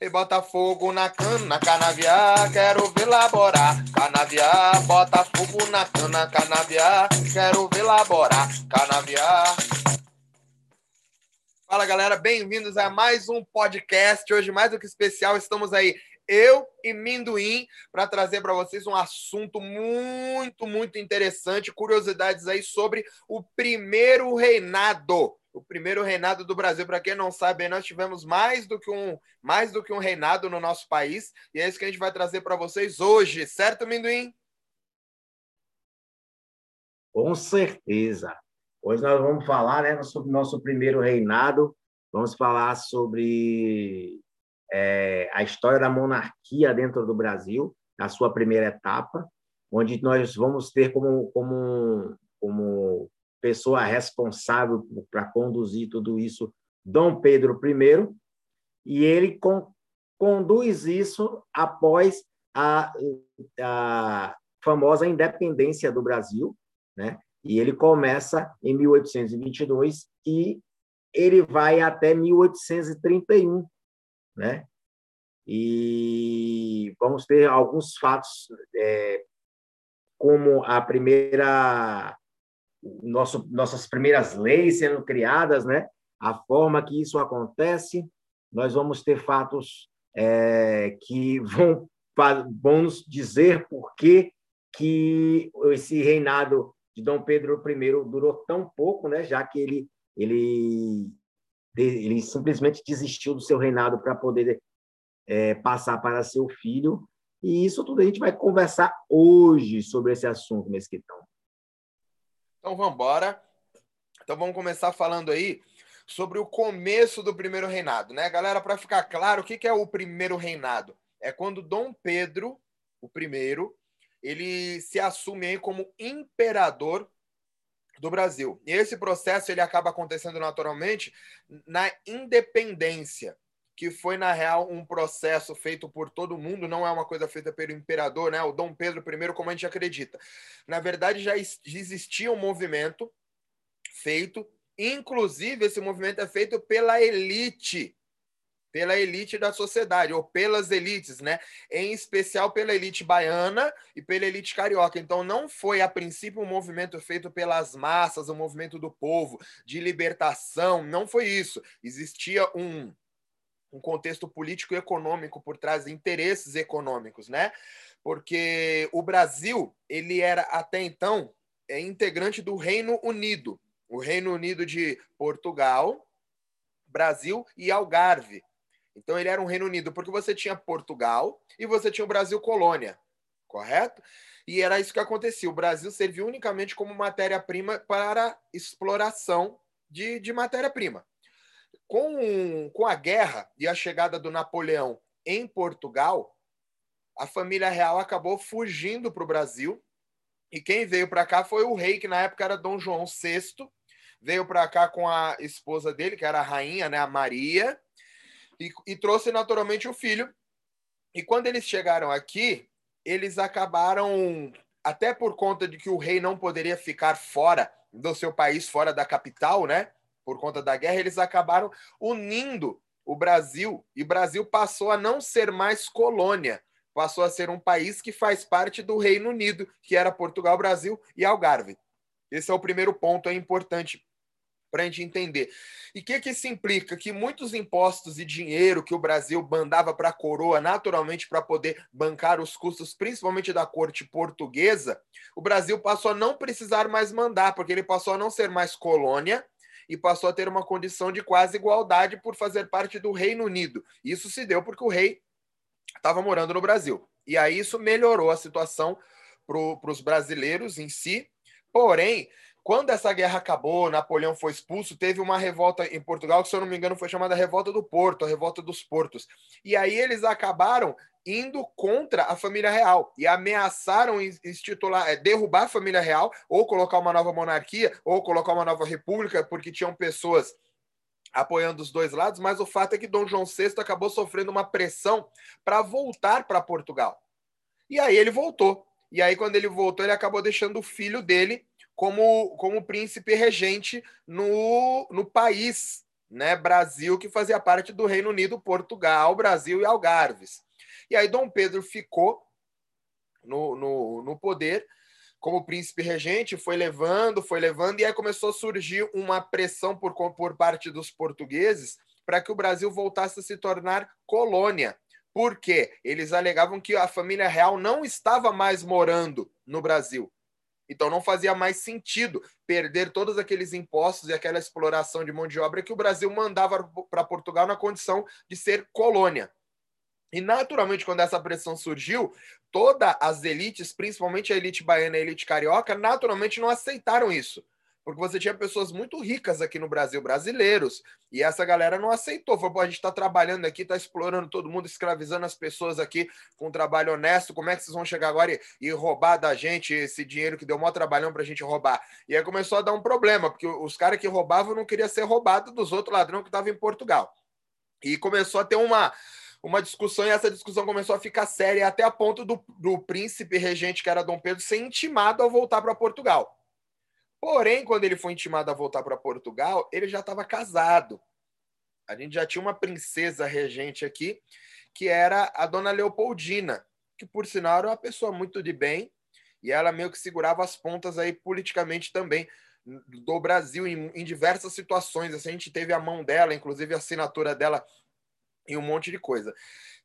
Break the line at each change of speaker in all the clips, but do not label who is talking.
e bota fogo na cana, canaviar, quero ver laborar. Canaviar, bota fogo na cana, canaviar, quero ver laborar. Canaviar. Fala galera, bem-vindos a mais um podcast. Hoje, mais do que especial, estamos aí, eu e Minduim, para trazer para vocês um assunto muito, muito interessante, curiosidades aí sobre o primeiro reinado o primeiro reinado do Brasil. Para quem não sabe, nós tivemos mais do que um mais do que um reinado no nosso país e é isso que a gente vai trazer para vocês hoje, certo, Minduim?
Com certeza. Hoje nós vamos falar né, sobre o nosso primeiro reinado, vamos falar sobre é, a história da monarquia dentro do Brasil, a sua primeira etapa, onde nós vamos ter como, como, como pessoa responsável para conduzir tudo isso, Dom Pedro I, e ele con conduz isso após a, a famosa independência do Brasil, né? E ele começa em 1822 e ele vai até 1831, né? E vamos ter alguns fatos, é, como a primeira nosso, nossas primeiras leis sendo criadas, né? a forma que isso acontece, nós vamos ter fatos é, que vão, vão nos dizer por que, que esse reinado de Dom Pedro I durou tão pouco, né? já que ele, ele, ele simplesmente desistiu do seu reinado para poder é, passar para seu filho. E isso tudo a gente vai conversar hoje sobre esse assunto, Mesquitão.
Então vamos embora. Então vamos começar falando aí sobre o começo do primeiro reinado, né, galera? Para ficar claro, o que é o primeiro reinado? É quando Dom Pedro, o primeiro, ele se assume aí como imperador do Brasil. E esse processo ele acaba acontecendo naturalmente na independência que foi, na real, um processo feito por todo mundo, não é uma coisa feita pelo imperador, né? O Dom Pedro I, como a gente acredita. Na verdade, já existia um movimento feito, inclusive esse movimento é feito pela elite, pela elite da sociedade, ou pelas elites, né? Em especial pela elite baiana e pela elite carioca. Então, não foi, a princípio, um movimento feito pelas massas, um movimento do povo, de libertação, não foi isso. Existia um um contexto político e econômico por trás de interesses econômicos, né? Porque o Brasil, ele era até então é integrante do Reino Unido, o Reino Unido de Portugal, Brasil e Algarve. Então ele era um Reino Unido porque você tinha Portugal e você tinha o Brasil colônia, correto? E era isso que acontecia. O Brasil serviu unicamente como matéria-prima para exploração de, de matéria-prima com, com a guerra e a chegada do Napoleão em Portugal, a família real acabou fugindo para o Brasil. E quem veio para cá foi o rei, que na época era Dom João VI. Veio para cá com a esposa dele, que era a rainha, né, a Maria, e, e trouxe naturalmente o filho. E quando eles chegaram aqui, eles acabaram, até por conta de que o rei não poderia ficar fora do seu país, fora da capital, né? Por conta da guerra, eles acabaram unindo o Brasil e o Brasil passou a não ser mais colônia, passou a ser um país que faz parte do Reino Unido, que era Portugal, Brasil e Algarve. Esse é o primeiro ponto, é importante para a gente entender. E o que, que isso implica? Que muitos impostos e dinheiro que o Brasil mandava para a coroa, naturalmente, para poder bancar os custos, principalmente da corte portuguesa, o Brasil passou a não precisar mais mandar, porque ele passou a não ser mais colônia, e passou a ter uma condição de quase igualdade por fazer parte do Reino Unido. Isso se deu porque o rei estava morando no Brasil. E aí isso melhorou a situação para os brasileiros em si. Porém, quando essa guerra acabou, Napoleão foi expulso, teve uma revolta em Portugal, que se eu não me engano foi chamada Revolta do Porto, a Revolta dos Portos. E aí eles acabaram indo contra a família real e ameaçaram institular, é, derrubar a família real, ou colocar uma nova monarquia, ou colocar uma nova república, porque tinham pessoas apoiando os dois lados, mas o fato é que Dom João VI acabou sofrendo uma pressão para voltar para Portugal. E aí ele voltou. E aí, quando ele voltou, ele acabou deixando o filho dele como, como príncipe regente no, no país né, Brasil, que fazia parte do Reino Unido, Portugal, Brasil e Algarves. E aí Dom Pedro ficou no, no, no poder como príncipe regente, foi levando, foi levando, e aí começou a surgir uma pressão por, por parte dos portugueses para que o Brasil voltasse a se tornar colônia. Por quê? Eles alegavam que a família real não estava mais morando no Brasil. Então não fazia mais sentido perder todos aqueles impostos e aquela exploração de mão de obra que o Brasil mandava para Portugal na condição de ser colônia. E naturalmente, quando essa pressão surgiu, todas as elites, principalmente a elite baiana e a elite carioca, naturalmente não aceitaram isso. Porque você tinha pessoas muito ricas aqui no Brasil, brasileiros, e essa galera não aceitou. Falou, a gente está trabalhando aqui, está explorando todo mundo, escravizando as pessoas aqui com um trabalho honesto. Como é que vocês vão chegar agora e, e roubar da gente esse dinheiro que deu maior trabalhão para a gente roubar? E aí começou a dar um problema, porque os caras que roubavam não queriam ser roubados dos outros ladrões que estavam em Portugal. E começou a ter uma, uma discussão e essa discussão começou a ficar séria até a ponto do, do príncipe regente, que era Dom Pedro, ser intimado a voltar para Portugal. Porém, quando ele foi intimado a voltar para Portugal, ele já estava casado. A gente já tinha uma princesa regente aqui, que era a dona Leopoldina, que por sinal era uma pessoa muito de bem, e ela meio que segurava as pontas aí politicamente também do Brasil em, em diversas situações. Assim, a gente teve a mão dela, inclusive a assinatura dela em um monte de coisa.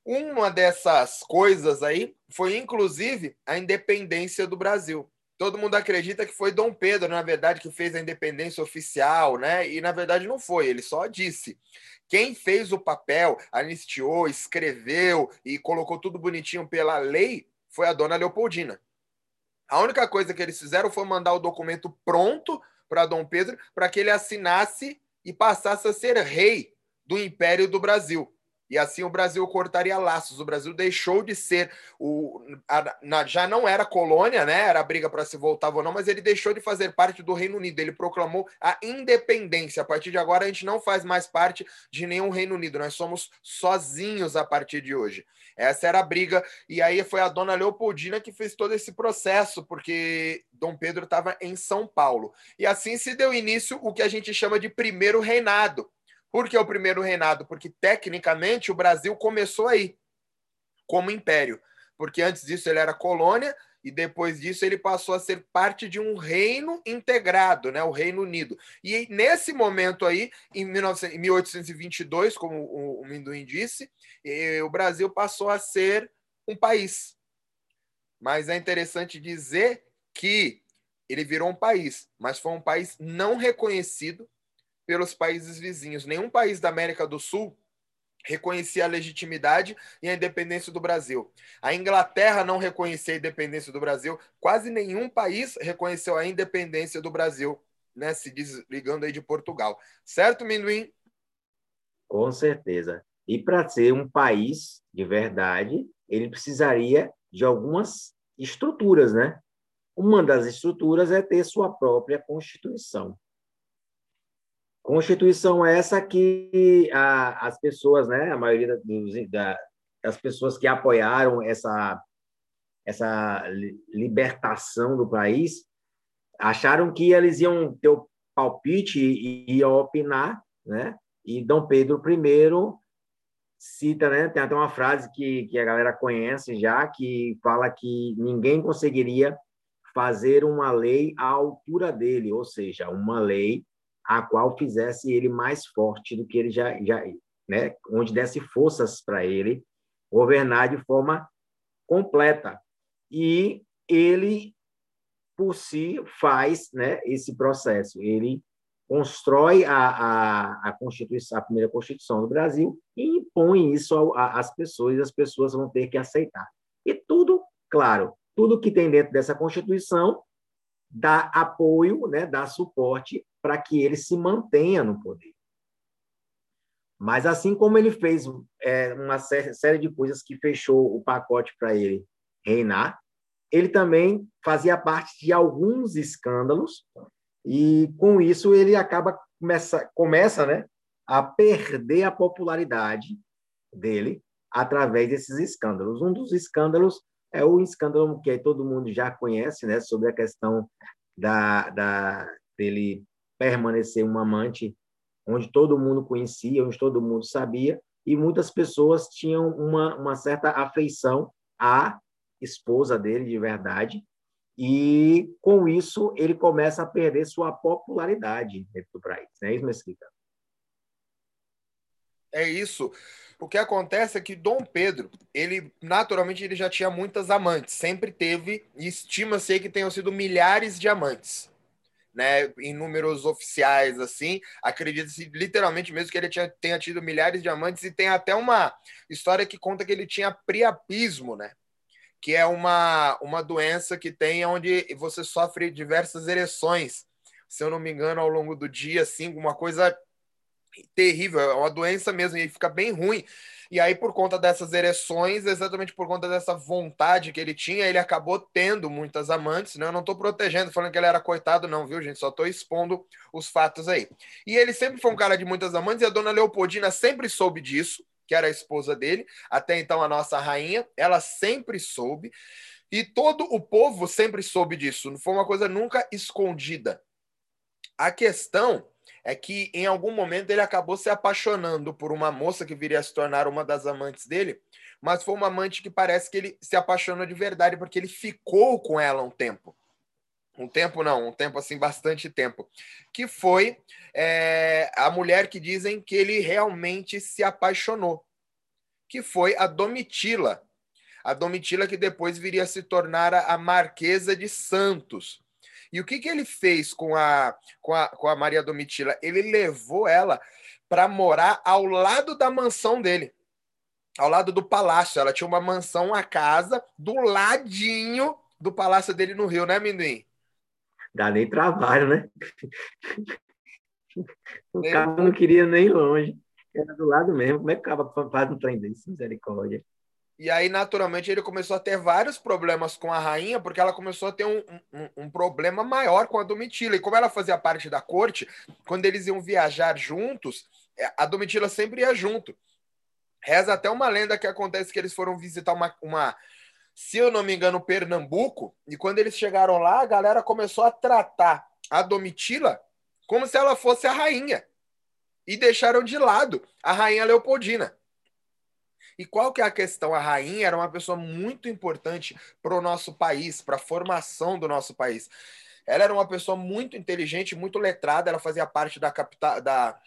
Uma dessas coisas aí foi, inclusive, a independência do Brasil todo mundo acredita que foi Dom Pedro, na verdade, que fez a independência oficial, né? E na verdade não foi, ele só disse. Quem fez o papel, anistiou, escreveu e colocou tudo bonitinho pela lei foi a dona Leopoldina. A única coisa que eles fizeram foi mandar o documento pronto para Dom Pedro para que ele assinasse e passasse a ser rei do Império do Brasil. E assim o Brasil cortaria laços. O Brasil deixou de ser o. A, na, já não era colônia, né? Era briga para se voltar ou não, mas ele deixou de fazer parte do Reino Unido. Ele proclamou a independência. A partir de agora, a gente não faz mais parte de nenhum Reino Unido. Nós somos sozinhos a partir de hoje. Essa era a briga. E aí foi a dona Leopoldina que fez todo esse processo, porque Dom Pedro estava em São Paulo. E assim se deu início o que a gente chama de primeiro reinado por que o primeiro reinado? Porque, tecnicamente, o Brasil começou aí, como império. Porque antes disso ele era colônia e depois disso ele passou a ser parte de um reino integrado, né, o Reino Unido. E nesse momento aí, em 1822, como o, Minduim disse, o Brasil passou a ser um país. Mas é interessante dizer que ele virou um país, mas foi um país não reconhecido pelos países vizinhos. Nenhum país da América do Sul reconhecia a legitimidade e a independência do Brasil. A Inglaterra não reconhecia a independência do Brasil, quase nenhum país reconheceu a independência do Brasil, né, se desligando aí de Portugal. Certo, Minduim?
Com certeza. E para ser um país de verdade, ele precisaria de algumas estruturas, né? Uma das estruturas é ter sua própria Constituição. Constituição essa que a, as pessoas, né, a maioria dos, da, das pessoas que apoiaram essa, essa libertação do país, acharam que eles iam ter o palpite e iam opinar, né? E Dom Pedro I cita, né? Tem até uma frase que, que a galera conhece já, que fala que ninguém conseguiria fazer uma lei à altura dele, ou seja, uma lei a qual fizesse ele mais forte do que ele já, já né, onde desse forças para ele governar de forma completa. E ele por si faz, né, esse processo. Ele constrói a, a, a Constituição, a primeira Constituição do Brasil e impõe isso às pessoas e as pessoas vão ter que aceitar. E tudo, claro, tudo que tem dentro dessa Constituição dá apoio, né, dá suporte para que ele se mantenha no poder. Mas assim como ele fez é, uma série de coisas que fechou o pacote para ele reinar, ele também fazia parte de alguns escândalos e com isso ele acaba começa começa, né, a perder a popularidade dele através desses escândalos. Um dos escândalos é o escândalo que todo mundo já conhece, né, sobre a questão da, da dele permanecer um amante onde todo mundo conhecia, onde todo mundo sabia, e muitas pessoas tinham uma, uma certa afeição à esposa dele de verdade, e com isso ele começa a perder sua popularidade dentro do país. Não é isso, Mesquita?
É isso. O que acontece é que Dom Pedro, ele naturalmente ele já tinha muitas amantes, sempre teve, e estima-se que tenham sido milhares de amantes né, em números oficiais, assim, acredita-se literalmente mesmo que ele tinha, tenha tido milhares de amantes e tem até uma história que conta que ele tinha priapismo, né? Que é uma, uma doença que tem onde você sofre diversas ereções, se eu não me engano, ao longo do dia, assim, uma coisa terrível, é uma doença mesmo, e fica bem ruim. E aí, por conta dessas ereções, exatamente por conta dessa vontade que ele tinha, ele acabou tendo muitas amantes, né? Eu não estou protegendo, falando que ele era coitado, não, viu, gente? Só estou expondo os fatos aí. E ele sempre foi um cara de muitas amantes, e a dona Leopoldina sempre soube disso, que era a esposa dele, até então a nossa rainha, ela sempre soube. E todo o povo sempre soube disso, não foi uma coisa nunca escondida. A questão é que em algum momento ele acabou se apaixonando por uma moça que viria a se tornar uma das amantes dele, mas foi uma amante que parece que ele se apaixonou de verdade porque ele ficou com ela um tempo. Um tempo não, um tempo assim, bastante tempo. Que foi é, a mulher que dizem que ele realmente se apaixonou. Que foi a Domitila. A Domitila que depois viria a se tornar a Marquesa de Santos e o que, que ele fez com a, com, a, com a Maria Domitila? Ele levou ela para morar ao lado da mansão dele, ao lado do palácio. Ela tinha uma mansão, uma casa, do ladinho do palácio dele no Rio, né, Minduim?
Dá nem trabalho, né? O cara não queria nem longe. Era do lado mesmo. Como é que o cara faz um trem desse? Misericórdia.
E aí, naturalmente, ele começou a ter vários problemas com a rainha, porque ela começou a ter um, um, um, problema maior com a Domitila. E como ela fazia parte da corte, quando eles iam viajar juntos, é, a Domitila sempre ia junto. Reza até uma lenda que acontece que eles foram visitar uma, uma, se eu não me engano, Pernambuco, e quando eles chegaram lá, a galera começou a tratar a Domitila como se ela fosse a rainha. E deixaram de lado a rainha Leopoldina. E qual que é a questão? A rainha era uma pessoa muito importante para o nosso país, para a formação do nosso país. Ela era uma pessoa muito inteligente, muito letrada, ela fazia parte da capital da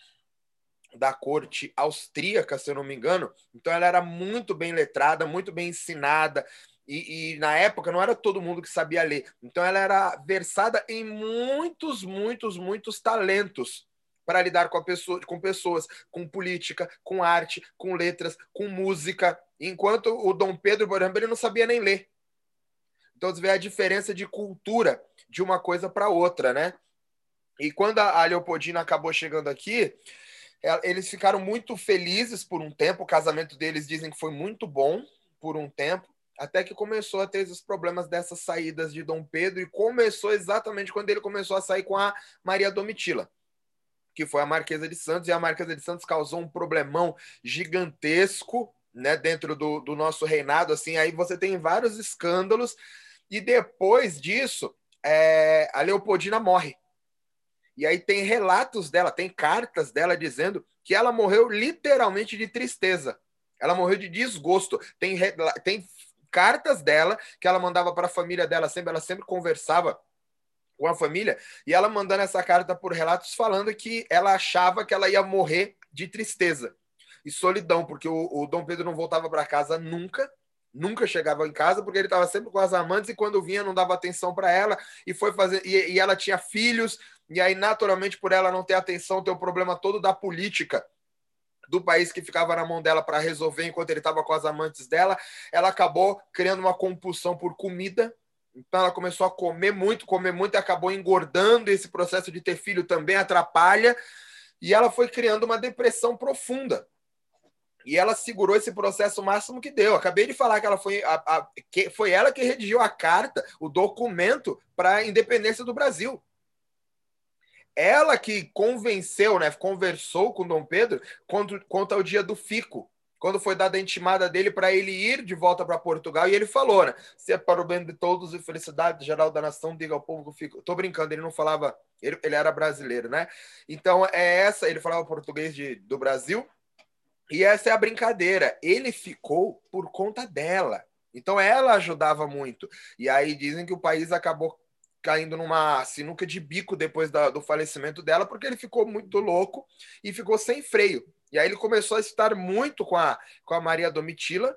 da corte austríaca, se eu não me engano. Então ela era muito bem letrada, muito bem ensinada. E, e, na época não era todo mundo que sabia ler. Então ela era versada em muitos, muitos, muitos talentos para lidar com, pessoa, com pessoas, com política, com arte, com letras, com música, enquanto o Dom Pedro, por exemplo, ele não sabia nem ler. Então você vê a diferença de cultura de uma coisa para outra, né? E quando a Leopoldina acabou chegando aqui, é, eles ficaram muito felizes por um tempo. O casamento deles dizem que foi muito bom por um tempo, até que começou a ter esses problemas dessas saídas de Dom Pedro e começou exatamente quando ele começou a sair com a Maria Domitila que foi a Marquesa de Santos, e a Marquesa de Santos causou um problemão gigantesco né, dentro do, do nosso reinado. Assim, aí você tem vários escândalos, e depois disso, é, a Leopoldina morre. E aí tem relatos dela, tem cartas dela dizendo que ela morreu literalmente de tristeza. Ela morreu de desgosto. Tem, tem cartas dela que ela mandava para a família dela sempre, ela sempre conversava com a família, e ela mandando essa carta por relatos falando que ela achava que ela ia morrer de tristeza e solidão, porque o, o Dom Pedro não voltava para casa nunca, nunca chegava em casa, porque ele estava sempre com as amantes e quando vinha não dava atenção para ela e foi fazer e, e, ela tinha filhos e aí naturalmente por ela não ter atenção, ter o problema todo da política do país que ficava na mão dela para resolver enquanto ele estava com as amantes dela, ela acabou criando uma compulsão por comida então ela começou a comer muito, comer muito acabou engordando. Esse processo de ter filho também atrapalha. E ela foi criando uma depressão profunda. E ela segurou esse processo o máximo que deu. Acabei de falar que ela foi, a, a, que foi ela que redigiu a carta, o documento para a independência do Brasil. Ela que convenceu, né, conversou com Dom Pedro quanto, quanto ao dia do fico, quando foi dada a intimada dele para ele ir de volta para Portugal, e ele falou, né? Se é para o bem de todos e felicidade geral da nação, diga ao povo que fica. Tô brincando, ele não falava, ele, ele era brasileiro, né? Então é essa, ele falava português de, do Brasil, e essa é a brincadeira. Ele ficou por conta dela. Então ela ajudava muito. E aí dizem que o país acabou caindo numa sinuca de bico depois da, do falecimento dela, porque ele ficou muito louco e ficou sem freio. E aí ele começou a estar muito com a, com a Maria Domitila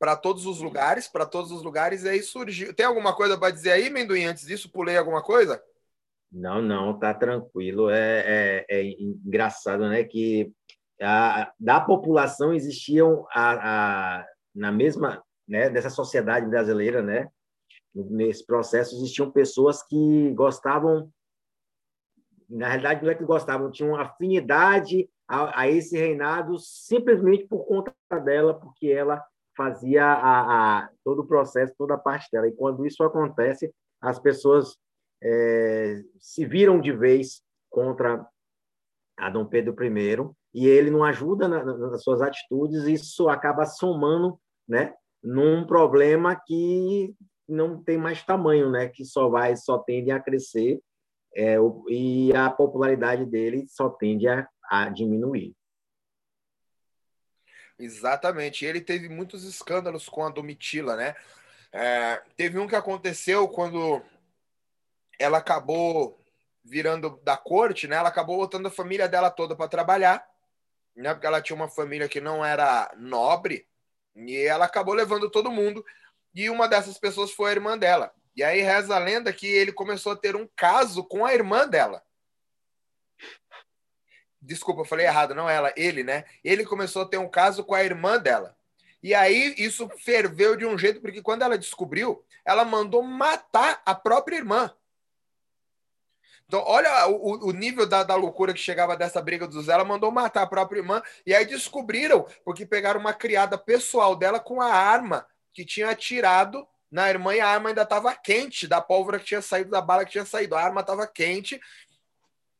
para todos os lugares, para todos os lugares, e aí surgiu. Tem alguma coisa para dizer aí, Mendoim? Antes disso, pulei alguma coisa?
Não, não, tá tranquilo. É, é, é engraçado, né? Que a, da população existiam a, a, na mesma, né, dessa sociedade brasileira, né? Nesse processo existiam pessoas que gostavam, na realidade não é que gostavam, tinham afinidade a, a esse reinado simplesmente por conta dela, porque ela fazia a, a, todo o processo, toda a parte dela. E quando isso acontece, as pessoas é, se viram de vez contra a Dom Pedro I e ele não ajuda na, nas suas atitudes, isso acaba somando, né, num problema que não tem mais tamanho, né, que só vai, só tende a crescer é, e a popularidade dele só tende a, a diminuir.
Exatamente. Ele teve muitos escândalos com a Domitila, né? É, teve um que aconteceu quando ela acabou virando da corte, né? Ela acabou botando a família dela toda para trabalhar, né? Porque ela tinha uma família que não era nobre e ela acabou levando todo mundo. E uma dessas pessoas foi a irmã dela. E aí reza a lenda que ele começou a ter um caso com a irmã dela. Desculpa, eu falei errado, não ela, ele, né? Ele começou a ter um caso com a irmã dela. E aí isso ferveu de um jeito, porque quando ela descobriu, ela mandou matar a própria irmã. Então, olha o, o nível da, da, loucura que chegava dessa briga do Zé. Ela mandou matar a própria irmã. E aí descobriram, porque pegaram uma criada pessoal dela com a arma que tinha atirado na irmã e a arma ainda estava quente da pólvora que tinha saído, da bala que tinha saído. A arma estava quente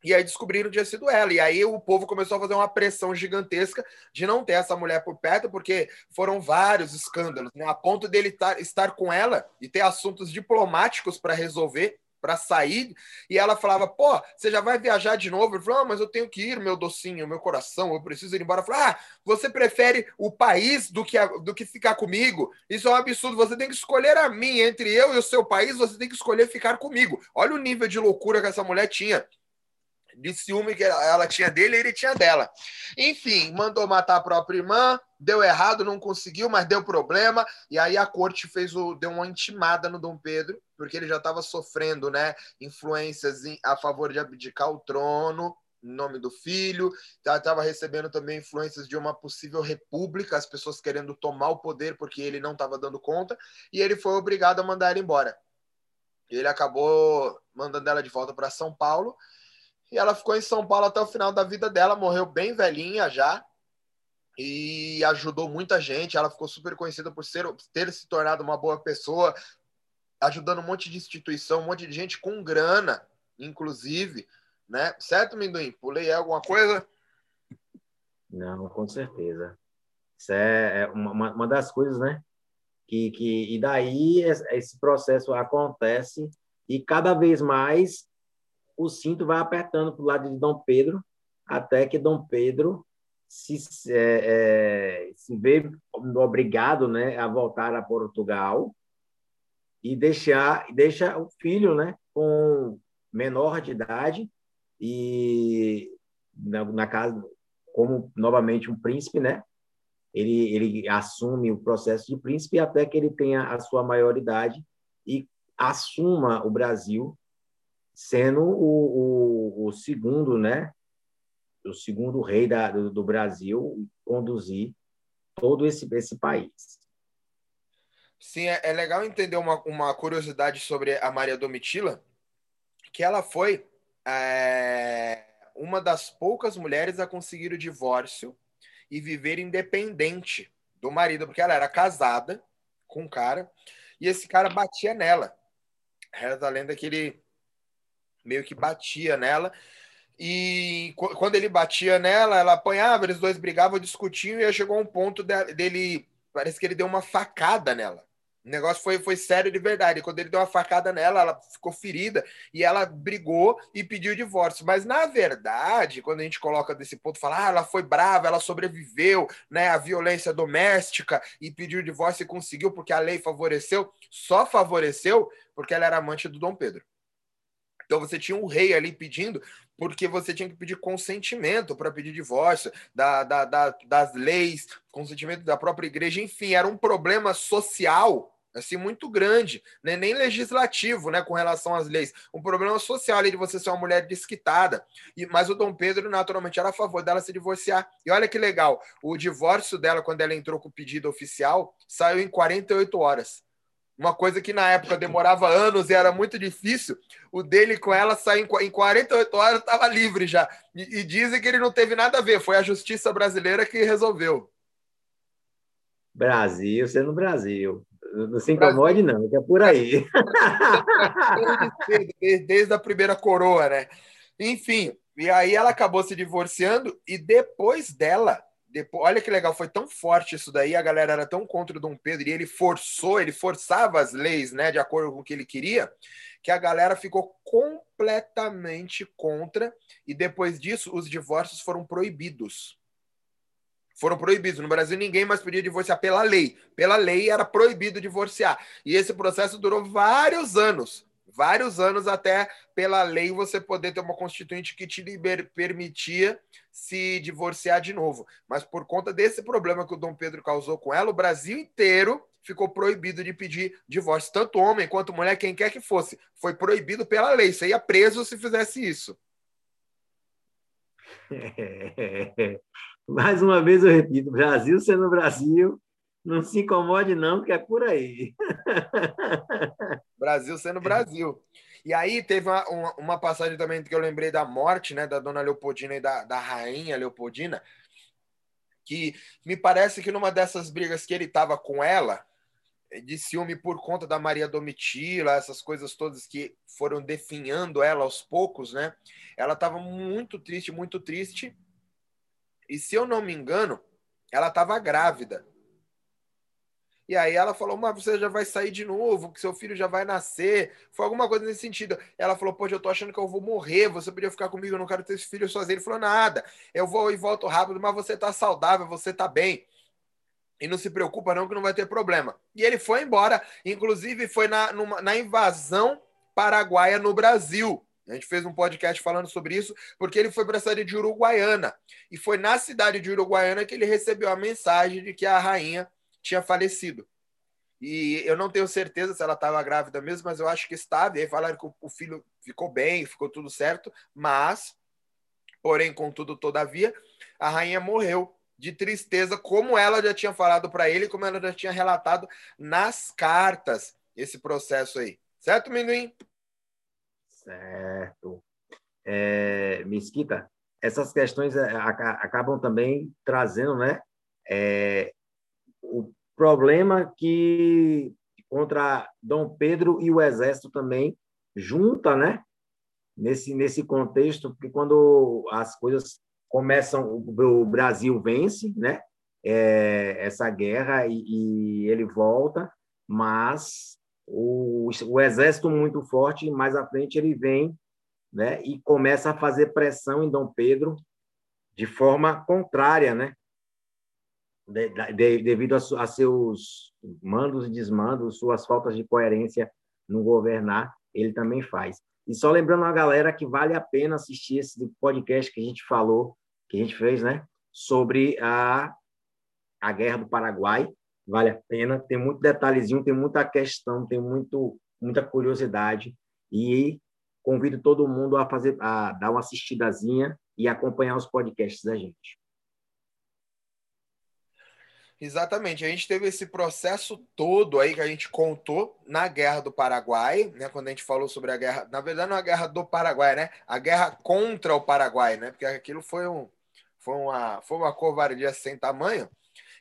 e aí descobriram que tinha sido ela. E aí o povo começou a fazer uma pressão gigantesca de não ter essa mulher por perto, porque foram vários escândalos, né? A ponto dele tar, estar com ela e ter assuntos diplomáticos para resolver, para sair. E ela falava: pô, você já vai viajar de novo? Ele falou: ah, mas eu tenho que ir, meu docinho, meu coração, eu preciso ir embora. Falou: ah, você prefere o país do que, a, do que ficar comigo? Isso é um absurdo. Você tem que escolher a mim entre eu e o seu país, você tem que escolher ficar comigo. Olha o nível de loucura que essa mulher tinha de ciúme que ela tinha dele e ele tinha dela. Enfim, mandou matar a própria irmã, deu errado, não conseguiu, mas deu problema. E aí a corte fez o, deu uma intimada no Dom Pedro, porque ele já estava sofrendo né, influências em, a favor de abdicar o trono em nome do filho, estava tá, recebendo também influências de uma possível república, as pessoas querendo tomar o poder porque ele não estava dando conta, e ele foi obrigado a mandar ela embora. Ele acabou mandando ela de volta para São Paulo e ela ficou em São Paulo até o final da vida dela, morreu bem velhinha já. E ajudou muita gente. Ela ficou super conhecida por ser, ter se tornado uma boa pessoa, ajudando um monte de instituição, um monte de gente com grana, inclusive. Né? Certo, Minduim? Pulei alguma coisa?
Não, com certeza. Isso é, é uma, uma das coisas, né? Que, que, e daí esse processo acontece e cada vez mais o cinto vai apertando para o lado de Dom Pedro, até que Dom Pedro se, é, é, se vê obrigado né, a voltar a Portugal e deixar deixa o filho né, com menor de idade e na, na casa como novamente um príncipe, né? Ele, ele assume o processo de príncipe até que ele tenha a sua maioridade e assuma o Brasil sendo o, o, o segundo, né? O segundo rei da, do, do Brasil conduzir todo esse, esse país.
Sim, é, é legal entender uma, uma curiosidade sobre a Maria Domitila, que ela foi é, uma das poucas mulheres a conseguir o divórcio e viver independente do marido, porque ela era casada com um cara e esse cara batia nela. Reza a lenda que ele meio que batia nela. E quando ele batia nela, ela apanhava, eles dois brigavam, discutiam, e aí chegou um ponto dele. Parece que ele deu uma facada nela. O negócio foi, foi sério de verdade. Quando ele deu uma facada nela, ela ficou ferida e ela brigou e pediu divórcio. Mas, na verdade, quando a gente coloca desse ponto, fala, ah, ela foi brava, ela sobreviveu né, à violência doméstica e pediu divórcio e conseguiu porque a lei favoreceu, só favoreceu porque ela era amante do Dom Pedro. Então você tinha um rei ali pedindo, porque você tinha que pedir consentimento para pedir divórcio, da, da, da, das leis, consentimento da própria igreja, enfim, era um problema social assim muito grande, né? nem legislativo, né, com relação às leis, um problema social ali de você ser uma mulher desquitada. E mas o Dom Pedro naturalmente era a favor dela se divorciar. E olha que legal, o divórcio dela quando ela entrou com o pedido oficial saiu em 48 horas uma coisa que na época demorava anos e era muito difícil, o dele com ela saiu em 48 horas, estava livre já. E, e, dizem que ele não teve nada a ver, foi a justiça brasileira que resolveu.
Brasil sendo Brasil. Não se incomode, não, que é por aí.
Desde, desde a primeira coroa, né? Enfim, e aí ela acabou se divorciando e depois dela depois, olha que legal, foi tão forte isso daí, a galera era tão contra o Dom Pedro e ele forçou, ele forçava as leis, né, de acordo com o que ele queria, que a galera ficou completamente contra e depois disso os divórcios foram proibidos. Foram proibidos. No Brasil ninguém mais podia divorciar pela lei. Pela lei era proibido divorciar. E esse processo durou vários anos vários anos até pela lei você poder ter uma constituinte que te liber, permitia se divorciar de novo. Mas por conta desse problema que o Dom Pedro causou com ela, o Brasil inteiro ficou proibido de pedir divórcio, tanto homem quanto mulher, quem quer que fosse. Foi proibido pela lei. Você ia preso se fizesse isso.
É. Mais uma vez eu repito, Brasil sendo Brasil, não se incomode, não, que é por aí.
Brasil sendo Brasil. E aí teve uma, uma, uma, passagem também que eu lembrei da morte, né, da dona Leopoldina e da, da rainha Leopoldina, que me parece que numa dessas brigas que ele estava com ela, de ciúme por conta da Maria Domitila, essas coisas todas que foram definhando ela aos poucos, né? Ela estava muito triste, muito triste. E se eu não me engano, ela estava grávida. E aí ela falou, mas você já vai sair de novo, que seu filho já vai nascer. Foi alguma coisa nesse sentido. Ela falou, poxa, eu tô achando que eu vou morrer, você podia ficar comigo, eu não quero ter esse filho sozinho. Ele falou, nada, eu vou e volto rápido, mas você tá saudável, você tá bem. E não se preocupa não que não vai ter problema. E ele foi embora, inclusive foi na, numa, na invasão paraguaia no Brasil. A gente fez um podcast falando sobre isso, porque ele foi para a cidade de Uruguaiana. E foi na cidade de Uruguaiana que ele recebeu a mensagem de que a rainha tinha falecido. E eu não tenho certeza se ela estava grávida mesmo, mas eu acho que estava. E aí falaram que o filho ficou bem, ficou tudo certo, mas, porém, contudo, todavia, a rainha morreu de tristeza, como ela já tinha falado para ele, como ela já tinha relatado nas cartas esse processo aí. Certo, Minduim?
Certo. É, Mesquita, essas questões é, acabam também trazendo né, é, o problema que contra Dom Pedro e o exército também junta, né? Nesse nesse contexto, porque quando as coisas começam, o Brasil vence, né? É, essa guerra e, e, ele volta, mas o, o exército muito forte, mais à frente ele vem, né? E começa a fazer pressão em Dom Pedro de forma contrária, né? De, de, devido a, a, seus mandos e desmandos, suas faltas de coerência no governar, ele também faz. E só lembrando a galera que vale a pena assistir esse podcast que a gente falou, que a gente fez, né? Sobre a, a Guerra do Paraguai. Vale a pena, tem muito detalhezinho, tem muita questão, tem muito, muita curiosidade. E convido todo mundo a fazer, a dar uma assistidazinha e acompanhar os podcasts da gente.
Exatamente, a gente teve esse processo todo aí que a gente contou na Guerra do Paraguai, né? Quando a gente falou sobre a guerra, na verdade não a Guerra do Paraguai, né? A guerra contra o Paraguai, né? Porque aquilo foi um foi uma foi uma covardia sem tamanho.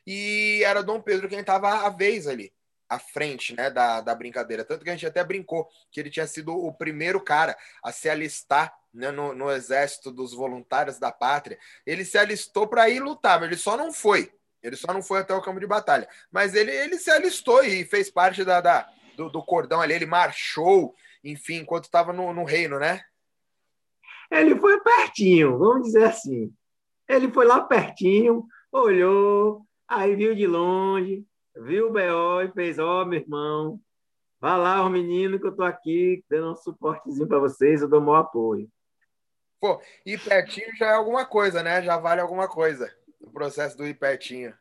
E era Dom Pedro quem estava à vez ali, à frente, né, da, da brincadeira. Tanto que a gente até brincou que ele tinha sido o primeiro cara a se alistar né, no, no exército dos voluntários da pátria. Ele se alistou para ir lutar, mas ele só não foi. Ele só não foi até o campo de batalha. Mas ele, ele se alistou e fez parte da, da do, do, cordão ali. Ele marchou, enfim, enquanto estava no, no reino, né?
Ele foi pertinho, vamos dizer assim. Ele foi lá pertinho, olhou, aí viu de longe, viu o B.O. e fez: Ó, oh, meu irmão, vá lá, os meninos, que eu tô aqui dando um suportezinho para vocês, eu dou maior apoio.
Pô, ir pertinho já é alguma coisa, né? Já vale alguma coisa o processo do ir pertinho.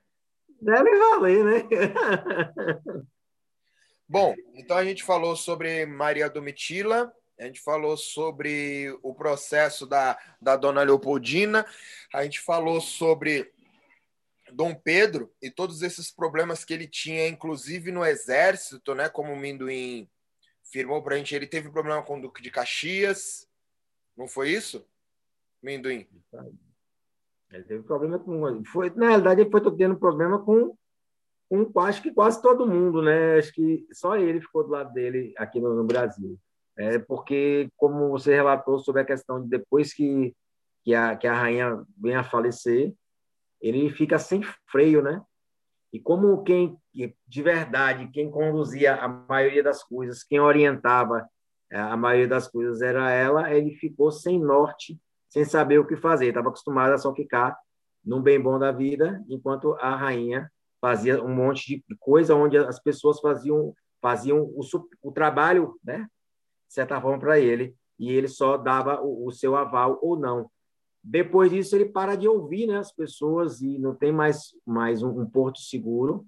Deve valer, né?
Bom, então a gente falou sobre Maria Domitila, a gente falou sobre o processo da, da dona Leopoldina, a gente falou sobre Dom Pedro e todos esses problemas que ele tinha, inclusive no exército, né? Como o Minduim firmou para a gente, ele teve problema com o Duque de Caxias, não foi isso, Minduim?
Ele teve problema com. Foi, na realidade, ele foi tendo problema com, com acho que quase todo mundo, né? Acho que só ele ficou do lado dele aqui no, no Brasil. É porque, como você relatou sobre a questão de depois que, que, a, que a rainha vem a falecer, ele fica sem freio, né? E como quem, de verdade, quem conduzia a maioria das coisas, quem orientava é, a maioria das coisas era ela, ele ficou sem norte, sem saber o que fazer. Estava acostumado a só ficar num bem bom da vida, enquanto a rainha fazia um monte de coisa onde as pessoas faziam faziam o, o trabalho, né? de certa forma, para ele, e ele só dava o, o, seu aval ou não. Depois disso, ele para de ouvir né, as pessoas e não tem mais, mais um, um porto seguro.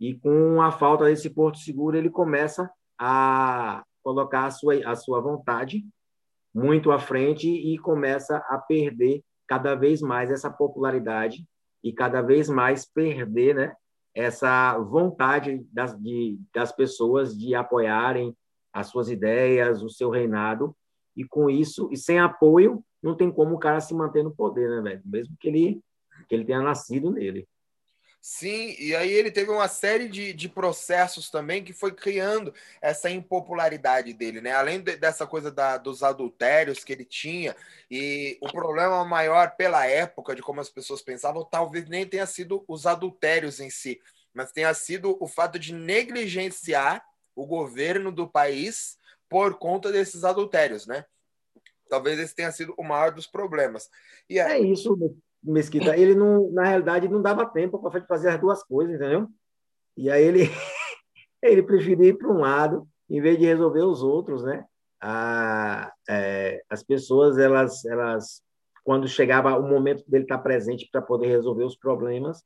E com a falta desse porto seguro, ele começa a colocar a sua, a sua vontade muito à frente e começa a perder cada vez mais essa popularidade e cada vez mais perder né, essa vontade das, de, das pessoas de apoiarem as suas ideias, o seu reinado, e com isso, e sem apoio, não tem como o cara se manter no poder, né, velho? Mesmo que ele, que ele tenha nascido nele.
Sim, e aí ele teve uma série de, de processos também que foi criando essa impopularidade dele, né? Além de, dessa coisa da, dos adultérios que ele tinha, e o problema maior pela época de como as pessoas pensavam, talvez nem tenha sido os adultérios em si, mas tenha sido o fato de negligenciar o governo do país por conta desses adultérios, né? Talvez esse tenha sido o maior dos problemas.
E É isso, Mesquita. Ele não, na realidade, não dava tempo para fazer as duas coisas, entendeu? E aí ele, ele preferia ir para um lado, em vez de resolver os outros, né? A, é, as pessoas, elas, elas, quando chegava o momento dele estar presente para poder resolver os problemas,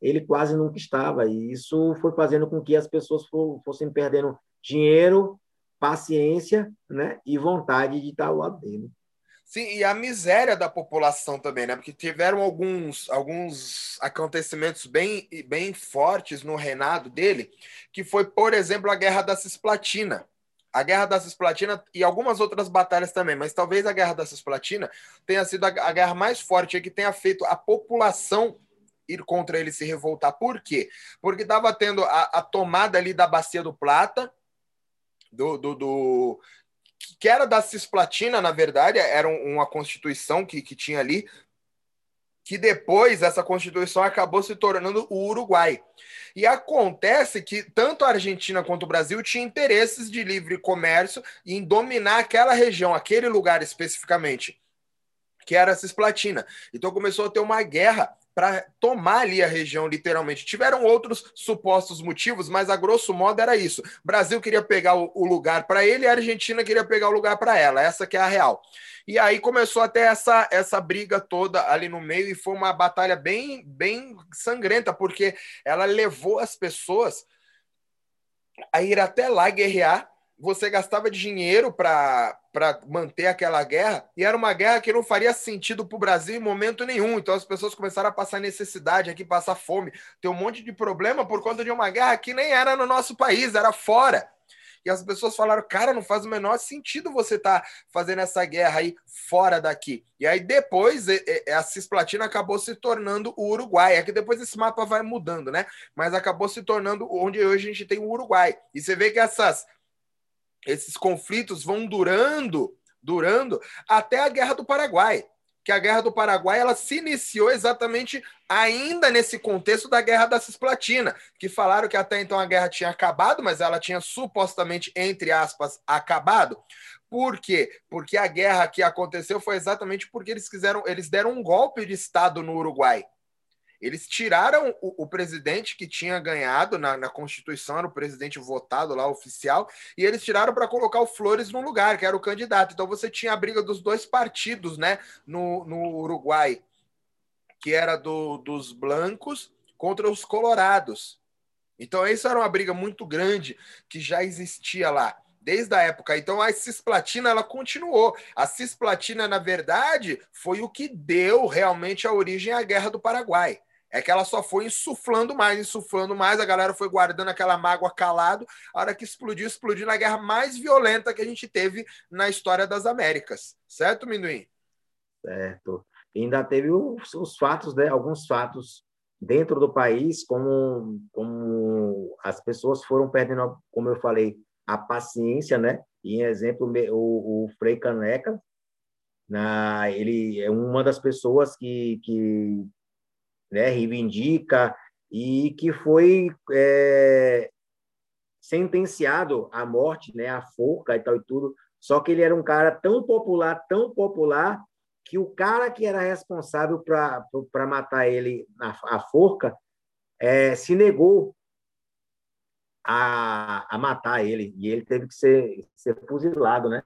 ele quase nunca estava. E isso foi fazendo com que as pessoas fossem perdendo dinheiro, paciência né, e vontade de estar ao lado dele.
Sim, e a miséria da população também, né? Porque tiveram alguns, alguns acontecimentos bem, bem fortes no reinado dele, que foi, por exemplo, a Guerra da Cisplatina. A Guerra da Cisplatina e algumas outras batalhas também, mas talvez a Guerra da Cisplatina tenha sido a, guerra mais forte que tenha feito a população ir contra ele se revoltar. Por quê? Porque estava tendo a, a, tomada ali da Bacia do Plata, do, do, do, que era da Cisplatina, na verdade, era uma constituição que, que tinha ali, que depois essa constituição acabou se tornando o Uruguai. E acontece que tanto a Argentina quanto o Brasil tinham interesses de livre comércio em dominar aquela região, aquele lugar especificamente, que era a Cisplatina. Então começou a ter uma guerra para tomar ali a região, literalmente. Tiveram outros supostos motivos, mas a grosso modo era isso. Brasil queria pegar o, lugar para ele a Argentina queria pegar o lugar para ela. Essa que é a real. E aí começou até essa, essa briga toda ali no meio e foi uma batalha bem, bem sangrenta, porque ela levou as pessoas a ir até lá guerrear você gastava dinheiro para manter aquela guerra, e era uma guerra que não faria sentido para o Brasil em momento nenhum. Então as pessoas começaram a passar necessidade aqui, passar fome, ter um monte de problema por conta de uma guerra que nem era no nosso país, era fora. E as pessoas falaram, cara, não faz o menor sentido você estar tá fazendo essa guerra aí fora daqui. E aí depois a Cisplatina acabou se tornando o Uruguai. É que depois esse mapa vai mudando, né? Mas acabou se tornando onde hoje a gente tem o Uruguai. E você vê que essas esses conflitos vão durando durando até a Guerra do Paraguai que a Guerra do Paraguai ela se iniciou exatamente ainda nesse contexto da Guerra da Cisplatina, que falaram que até então a guerra tinha acabado, mas ela tinha supostamente, entre aspas, acabado. Por quê? Porque a guerra que aconteceu foi exatamente porque eles quiseram, eles deram um golpe de Estado no Uruguai. Eles tiraram o, o presidente que tinha ganhado na, na, Constituição, era o presidente votado lá, oficial, e eles tiraram para colocar o Flores no lugar, que era o candidato. Então você tinha a briga dos dois partidos né, no, no Uruguai, que era do, dos blancos contra os colorados. Então, isso era uma briga muito grande que já existia lá desde a época. Então a cisplatina ela continuou. A cisplatina, na verdade, foi o que deu realmente a origem à Guerra do Paraguai. É que ela só foi insuflando mais, insuflando mais, a galera foi guardando aquela mágoa calado. A hora que explodiu, explodiu na guerra mais violenta que a gente teve na história das Américas. Certo, Minduim?
Certo. Ainda teve os, os fatos, né? alguns fatos dentro do país, como, como as pessoas foram perdendo, como eu falei, a paciência, né? Em exemplo, o, o Frei Caneca, na, ele é uma das pessoas que, que né, reivindica e que foi é, sentenciado à morte, né, à forca e tal e tudo. Só que ele era um cara tão popular, tão popular, que o cara que era responsável para matar ele na a forca é, se negou a, a matar ele e ele teve que ser, ser fuzilado, né?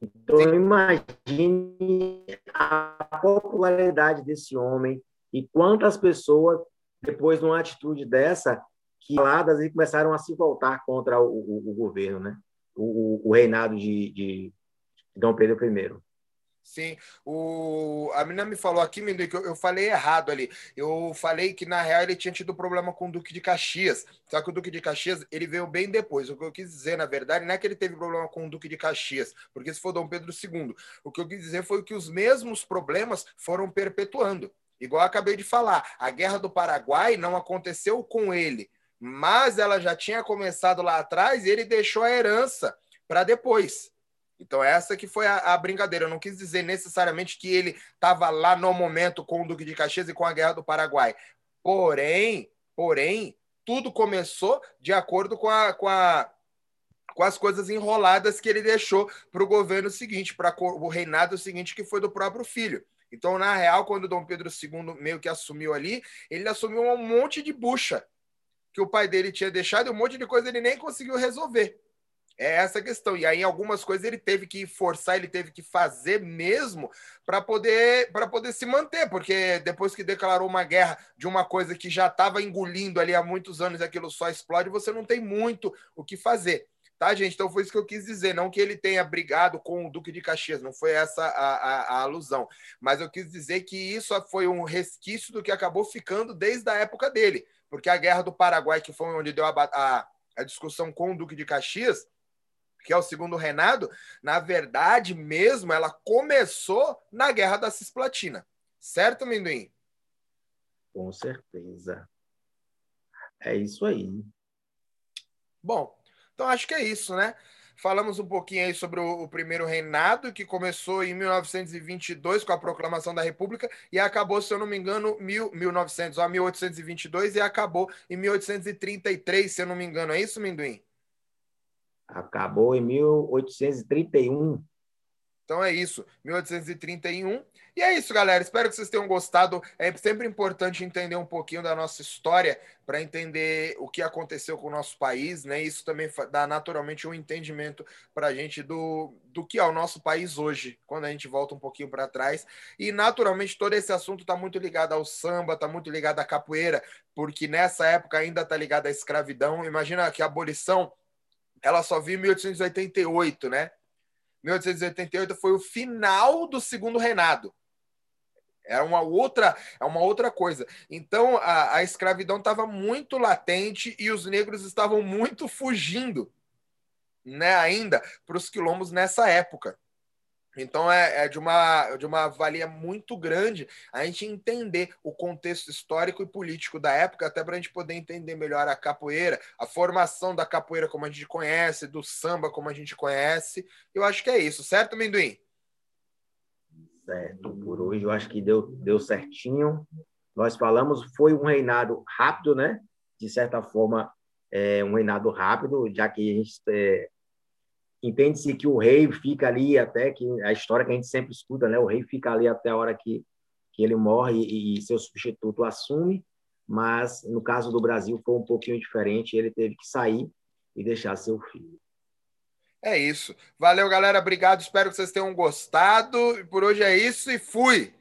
Então, imagine a popularidade desse homem, e quantas pessoas, depois de uma atitude dessa, que e começaram a se voltar contra o, o, o governo, né? O, o, reinado de, de Dom Pedro I.
Sim, o... a menina me falou aqui, Mindu, que eu, eu, falei errado ali. Eu falei que, na real, ele tinha tido problema com o Duque de Caxias. Só que o Duque de Caxias, ele veio bem depois. O que eu quis dizer, na verdade, não é que ele teve problema com o Duque de Caxias, porque se for Dom Pedro II. O que eu quis dizer foi que os mesmos problemas foram perpetuando. Igual acabei de falar, a Guerra do Paraguai não aconteceu com ele, mas ela já tinha começado lá atrás e ele deixou a herança para depois. Então, essa que foi a, a, brincadeira. Eu não quis dizer necessariamente que ele estava lá no momento com o Duque de Caxias e com a Guerra do Paraguai. Porém, porém, tudo começou de acordo com, a, com, a, com as coisas enroladas que ele deixou para o governo seguinte, para o reinado seguinte, que foi do próprio filho. Então, na real, quando Dom Pedro II meio que assumiu ali, ele assumiu um monte de bucha que o pai dele tinha deixado e um monte de coisa ele nem conseguiu resolver. É essa a questão. E aí, algumas coisas ele teve que forçar, ele teve que fazer mesmo para poder, poder se manter, porque depois que declarou uma guerra de uma coisa que já estava engolindo ali há muitos anos aquilo só explode, você não tem muito o que fazer. Tá, gente? Então foi isso que eu quis dizer. Não que ele tenha brigado com o Duque de Caxias, não foi essa a, a, a alusão. Mas eu quis dizer que isso foi um resquício do que acabou ficando desde a época dele. Porque a Guerra do Paraguai, que foi onde deu a, a, a discussão com o Duque de Caxias, que é o segundo reinado, na verdade mesmo, ela começou na Guerra da Cisplatina. Certo, Minduim?
Com certeza. É isso aí.
Bom, então acho que é isso, né? Falamos um pouquinho aí sobre o, o, primeiro reinado, que começou em 1922 com a proclamação da República e acabou, se eu não me engano, mil, 1900, ó, 1822 e acabou em 1833, se eu não me engano. É isso, Minduim?
Acabou em 1831.
Então é isso, 1831. E é isso, galera. Espero que vocês tenham gostado. É sempre importante entender um pouquinho da nossa história para entender o que aconteceu com o nosso país, né? Isso também dá naturalmente um entendimento para a gente do, do que é o nosso país hoje, quando a gente volta um pouquinho para trás. E naturalmente todo esse assunto está muito ligado ao samba, está muito ligado à capoeira, porque nessa época ainda está ligado à escravidão. Imagina que a abolição ela só viu em 1888, né? 1888 foi o final do segundo reinado. É uma outra, é uma outra coisa. Então a, a escravidão estava muito latente e os negros estavam muito fugindo, né? Ainda para os quilombos nessa época. Então é, é, de, uma, de uma valia muito grande a gente entender o contexto histórico e político da época, até para a gente poder entender melhor a capoeira, a formação da capoeira como a gente conhece, do samba como a gente conhece. Eu acho que é isso, certo, Minduim?
Certo, por hoje eu acho que deu, deu certinho. Nós falamos, foi um reinado rápido, né? De certa forma, é um reinado rápido, já que a gente é, entende-se que o rei fica ali até que a história que a gente sempre escuta, né? O rei fica ali até a hora que, que ele morre e, e seu substituto assume, mas no caso do Brasil foi um pouquinho diferente, ele teve que sair e deixar seu filho.
É isso. Valeu, galera. Obrigado. Espero que vocês tenham gostado. Por hoje é isso e fui.